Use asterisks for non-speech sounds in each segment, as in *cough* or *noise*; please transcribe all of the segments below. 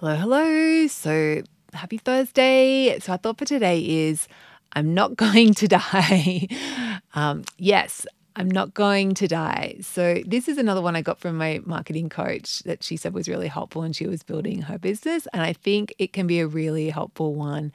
Hello, hello. So happy Thursday. So, our thought for today is I'm not *laughs* going to die. um, yes, I'm not going to die. So, this is another one I got from my marketing coach that she said was really helpful when she was building her business. And I think it can be a really helpful one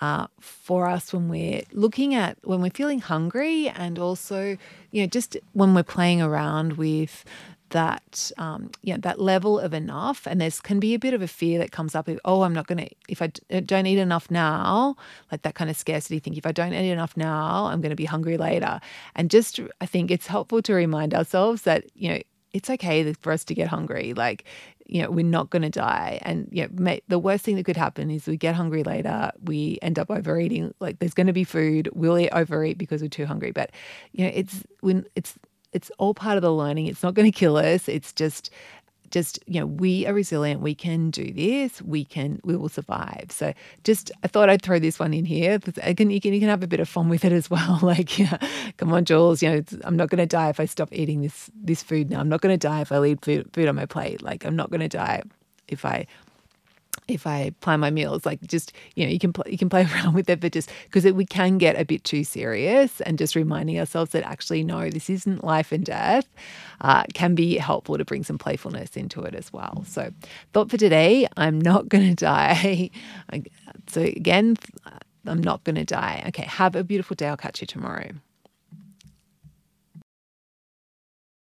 uh, for us when we're looking at when we're feeling hungry and also, you know, just when we're playing around with that um, you know, that level of enough. And there's can be a bit of a fear that comes up oh i'm not going to if I uh, don't eat enough now like that kind of scarcity thing. If i don't eat enough now i'm going to be hungry later. And just i think it's helpful to remind ourselves that you know it's okay for us to get hungry. Like you know we're not going to die. And you know the worst thing that could happen is we get hungry later we end up overeating. Like there's going to be food. We'll eat overeat because we're too hungry. But you know it's when it's it's all part of the learning. It's not going to kill us. It's just just you know we are resilient. We can do this. We can we will survive. So just i thought i'd throw this one in here. Can, you can you can have a bit of fun with it as well. *laughs* Like yeah come on jules you know i'm not going to die if i stop eating this this food now. I'm not going to die if i leave food, food on my plate. Like i'm not going to die if i if I plan my meals, like just you know, you can pl- you can play *laughs* around with it, but just because we can get a bit too serious, and just reminding ourselves that actually no, this isn't life and death, uh, can be helpful to bring some playfulness into it as well. So, thought for today, I'm not *laughs* going to die. so again, I'm not going to die. Okay, have a beautiful day. I'll catch you tomorrow.